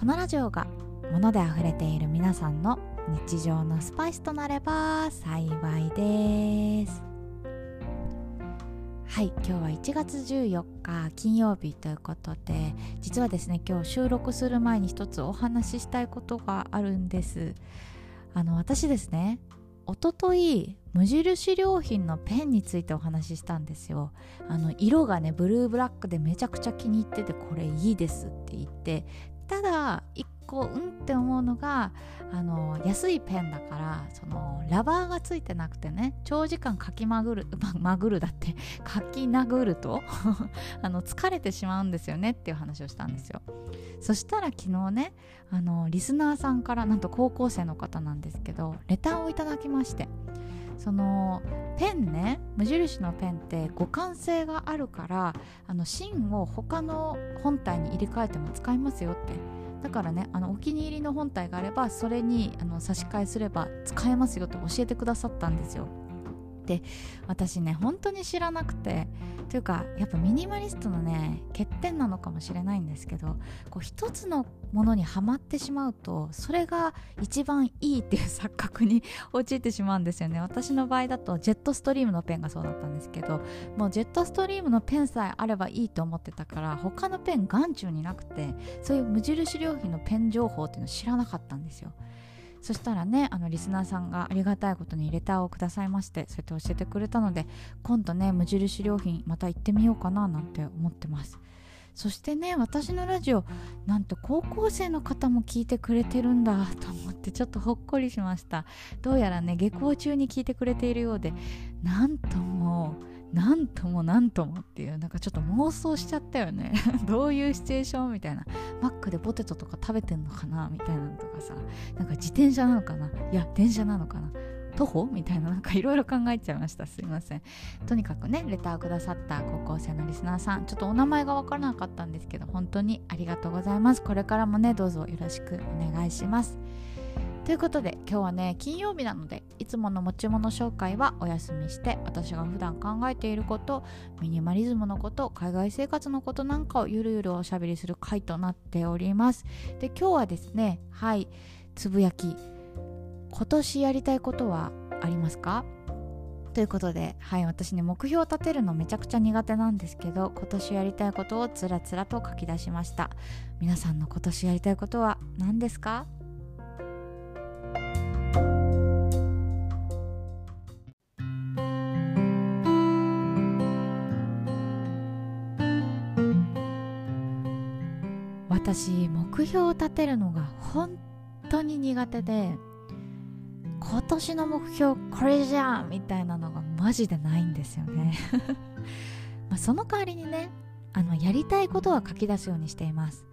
このラジオが物であふれている皆さんの日常のスパイスとなれば幸いです。はい今日は1月14日金曜日ということで実はですね今日収録する前に一つお話ししたいことがあるんです。あの私ですねおととい無印良品のペンについてお話ししたんですよ。あの色がねブルーブラックでめちゃくちゃ気に入っててこれいいですって言ってただ1個うんって思うのがあの安いペンだからそのラバーがついてなくてね長時間書きまぐる、ま、まぐるだって 書き殴ると あの疲れてしまうんですよねっていう話をしたんですよ。そしたら昨日ねあのリスナーさんからなんと高校生の方なんですけどレターをいただきまして。そのペンね無印のペンって互換性があるからあの芯を他の本体に入れ替えても使えますよって。だからねあのお気に入りの本体があればそれにあの差し替えすれば使えますよって教えてくださったんですよ。で私ね本当に知らなくてというかやっぱミニマリストのね欠点なのかもしれないんですけどこう一つのものにはまってしまうとそれが一番いいっていう錯覚に 陥ってしまうんですよね。私の場合だとジェットストリームのペンがそうだったんですけどもうジェットストリームのペンさえあればいいと思ってたから他のペン眼中になくてそういう無印良品のペン情報っていうのを知らなかったんですよ。そしたらねあのリスナーさんがありがたいことにレターをくださいましてそうやって教えてくれたので今度ね無印良品また行ってみようかななんて思ってます。そしてね私のラジオなんと高校生の方も聞いてくれてるんだと思ってちょっとほっこりしました。どうやらね下校中に聞いてくれているようでなんともなんともなんともっていうなんかちょっと妄想しちゃったよね。どういうシチュエーションみたいな。マックでポテトとか食べてんのかなみたいなのとかさ。なんか自転車なのかな。いや電車なのかな。徒歩みたいななんかいろいろ考えちゃいました。すいません。とにかくねレターくださった高校生のリスナーさん。ちょっとお名前が分からなかったんですけど本当にありがとうございます。これからもねどうぞよろしくお願いします。ということで今日はね金曜日なのでいつもの持ち物紹介はお休みして私が普段考えていることミニマリズムのこと海外生活のことなんかをゆるゆるおしゃべりする回となっております。で今日はですねはいつぶやき。今年やりたいことはありますか？ということで、はい、私ね、目標を立てるのめちゃくちゃ苦手なんですけど、今年やりたいことをつらつらと書き出しました。皆さんの今年やりたいことは何ですか？私目標を立てるのが本当に苦手で今年の目標これじゃんみたいなのがマジでないんですよね。まその代わりにねあのやりたいことは書き出すようにしています。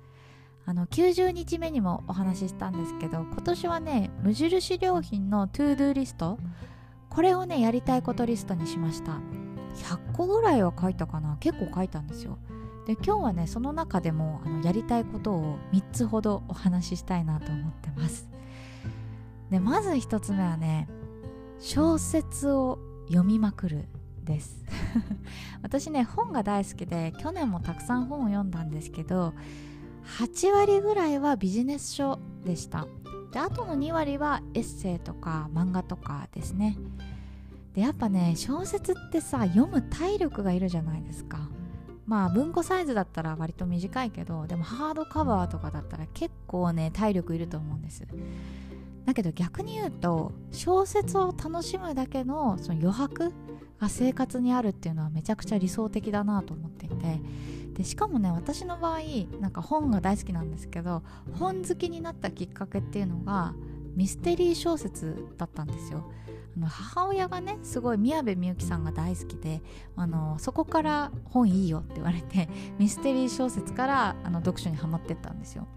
あの90日目にもお話ししたんですけど今年はね無印良品のトゥードゥリストこれをねやりたいことリストにしました。100個ぐらいは書いたかな。結構書いたんですよ。で今日はねその中でもあのやりたいことを3つほどお話ししたいなと思ってます。でまず1つ目はね小説を読みまくるです。私ね本が大好きで去年もたくさん本を読んだんですけど8割ぐらいはビジネス書でした。であとの2割はエッセイとか漫画とかですね。でやっぱね小説ってさ読む体力がいるじゃないですか。まあ文庫サイズだったら割と短いけどでもハードカバーとかだったら結構ね体力いると思うんです。だけど逆に言うと小説を楽しむだけのその余白が生活にあるっていうのはめちゃくちゃ理想的だなと思っていて。でしかもね私の場合なんか本が大好きなんですけど本好きになったきっかけっていうのがミステリー小説だったんですよ。あの母親がねすごい宮部みゆきさんが大好きであのそこから本いいよって言われて ミステリー小説からあの読書にはまってったんですよ。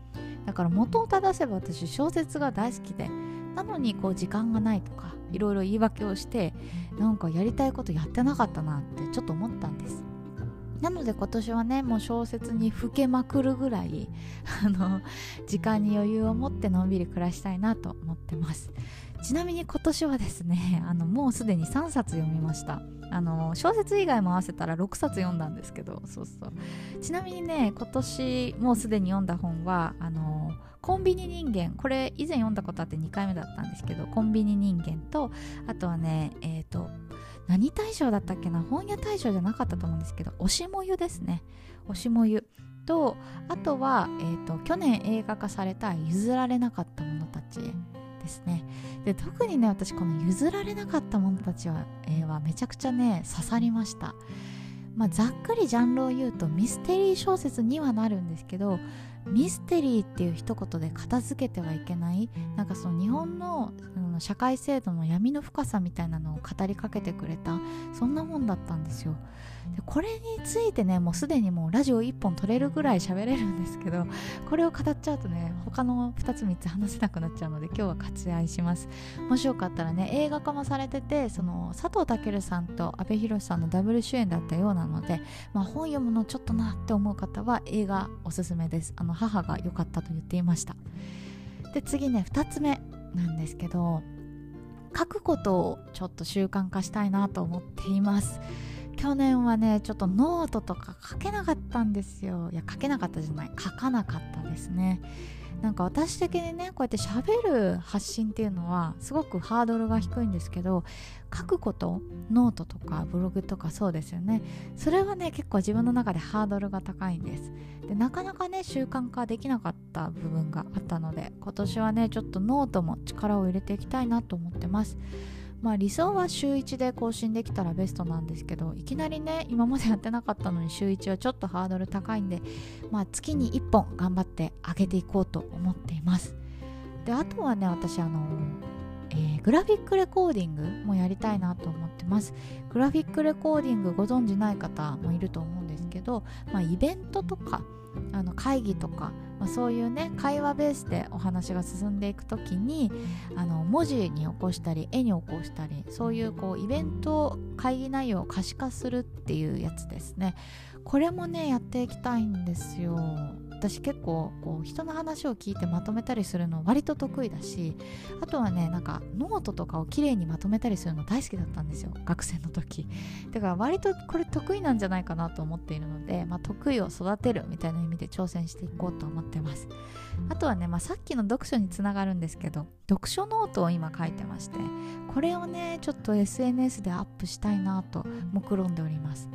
だから元を正せば私小説が大好きでなのにこう時間がないとかいろいろ言い訳をしてなんかやりたいことやってなかったなってちょっと思っなので今年はねもう小説にふけまくるぐらい あの時間に余裕を持ってのんびり暮らしたいなと思ってます。ちなみに今年はですね あのもうすでに3冊読みました。あの小説以外も合わせたら6冊読んだんですけどそうそう。ちなみにね今年もうすでに読んだ本はあのコンビニ人間これ以前読んだことあって2回目だったんですけどコンビニ人間とあとはねえっ、ー、と何大賞だったっけな？本屋大賞じゃなかったと思うんですけどおしもゆですね。おしもゆとあとは、えーと、去年映画化された「譲られなかった者たち」ですね。で特にね私この譲られなかった者たちは,、えー、はめちゃくちゃね刺さりました。まあ、ざっくりジャンルを言うとミステリー小説にはなるんですけどミステリーっていう一言で片付けてはいけない？なんかその日本の社会制度の闇の深さみたいなのを語りかけてくれたそんなもんだったんですよ。でこれについてねもうすでにもうラジオ1本撮れるぐらい喋れるんですけどこれを語っちゃうとね他の2つ3つ話せなくなっちゃうので今日は割愛します。もしよかったらね映画化もされててその佐藤健さんと阿部寛さんのダブル主演だったようなので、まあ、本読むのちょっとなって思う方は映画おすすめです。あの母が良かったと言っていました。で次ね2つ目なんですけど書くことをちょっと習慣化したいなと思っています。去年はねちょっとノートとか書けなかったんですよ。いや書けなかったじゃない。書かなかったですね。なんか私的にねこうやって喋る発信っていうのはすごくハードルが低いんですけど書くことノートとかブログとかそうですよね。それはね結構自分の中でハードルが高いんです。でなかなかね習慣化できなかった部分があったので今年はねちょっとノートも力を入れていきたいなと思ってます。まあ理想は週1で更新できたらベストなんですけどいきなりね今までやってなかったのに週1はちょっとハードル高いんでまあ月に1本頑張って上げていこうと思っています。であとはね私あのえー、グラフィックレコーディングもやりたいなと思ってます。グラフィックレコーディングご存じない方もいると思うんですけど、まあ、イベントとかあの会議とか、まあ、そういうね会話ベースでお話が進んでいく時にあの文字に起こしたり絵に起こしたりそういうこうイベント会議内容を可視化するっていうやつですね。これもねやっていきたいんですよ。私結構こう人の話を聞いてまとめたりするの割と得意だしあとはねなんかノートとかをきれいにまとめたりするの大好きだったんですよ。学生の時。だから割とこれ得意なんじゃないかなと思っているので、まあ、得意を育てるみたいな意味で挑戦していこうと思ってます。あとはね、まあ、さっきの読書につながるんですけど読書ノートを今書いてましてこれをねちょっと SNS でアップしたいなと目論んでおります。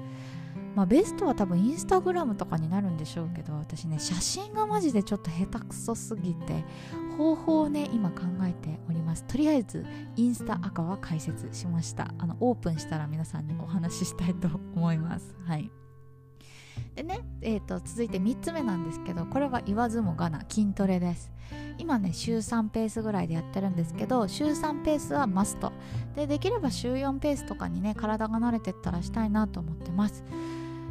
まあ、ベストは多分インスタグラムとかになるんでしょうけど私ね写真がマジでちょっと下手くそすぎて方法をね今考えております。とりあえずインスタ赤は解説しました。あのオープンしたら皆さんにお話ししたいと思います。はい。でね、えーと、続いて3つ目なんですけどこれは言わずもがな筋トレです。今ね週3ペースぐらいでやってるんですけど週3ペースはマスト。でできれば週4ペースとかにね体が慣れてったらしたいなと思ってます。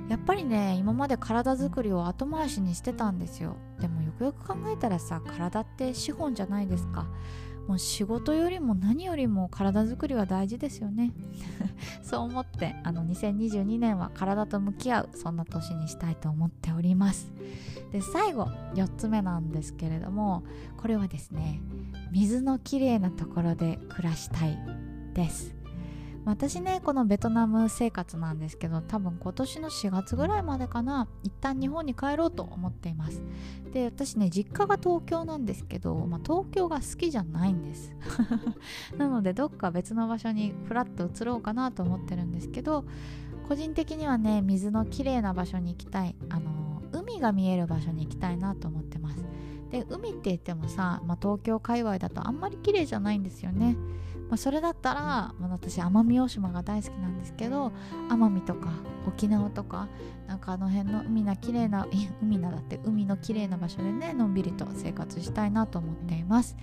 やっぱりね今まで体作りを後回しにしてたんですよ。でもよくよく考えたらさ体って資本じゃないですか。もう仕事よりも何よりも体作りは大事ですよね。そう思ってあの2022年は体と向き合うそんな年にしたいと思っております。で最後4つ目なんですけれどもこれはですね水のきれいなところで暮らしたいです。私ねこのベトナム生活なんですけど多分今年の4月ぐらいまでかな一旦日本に帰ろうと思っています。で私ね実家が東京なんですけど、まあ、東京が好きじゃないんです。なのでどっか別の場所にふらっと移ろうかなと思ってるんですけど個人的にはね水のきれいな場所に行きたいあの海が見える場所に行きたいなと思ってます。で海って言ってもさ、まあ、東京界隈だとあんまり綺麗じゃないんですよね。あ、それだったら、まあ、私奄美大島が大好きなんですけど奄美とか沖縄とかなんかあの辺の海な綺麗な海なだって海の綺麗な場所でねのんびりと生活したいなと思っています。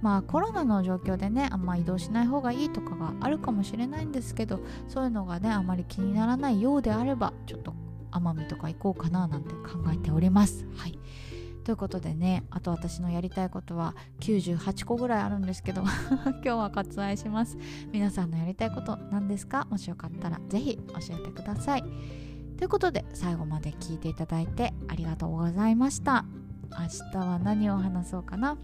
まあコロナの状況でねあんま移動しない方がいいとかがあるかもしれないんですけどそういうのがねあまり気にならないようであればちょっと奄美とか行こうかななんて考えております。はい。ということでねあと私のやりたいことは98個ぐらいあるんですけど 今日は割愛します。皆さんのやりたいこと何ですか？もしよかったら是非教えてください。ということで最後まで聞いていただいてありがとうございました。明日は何を話そうかな？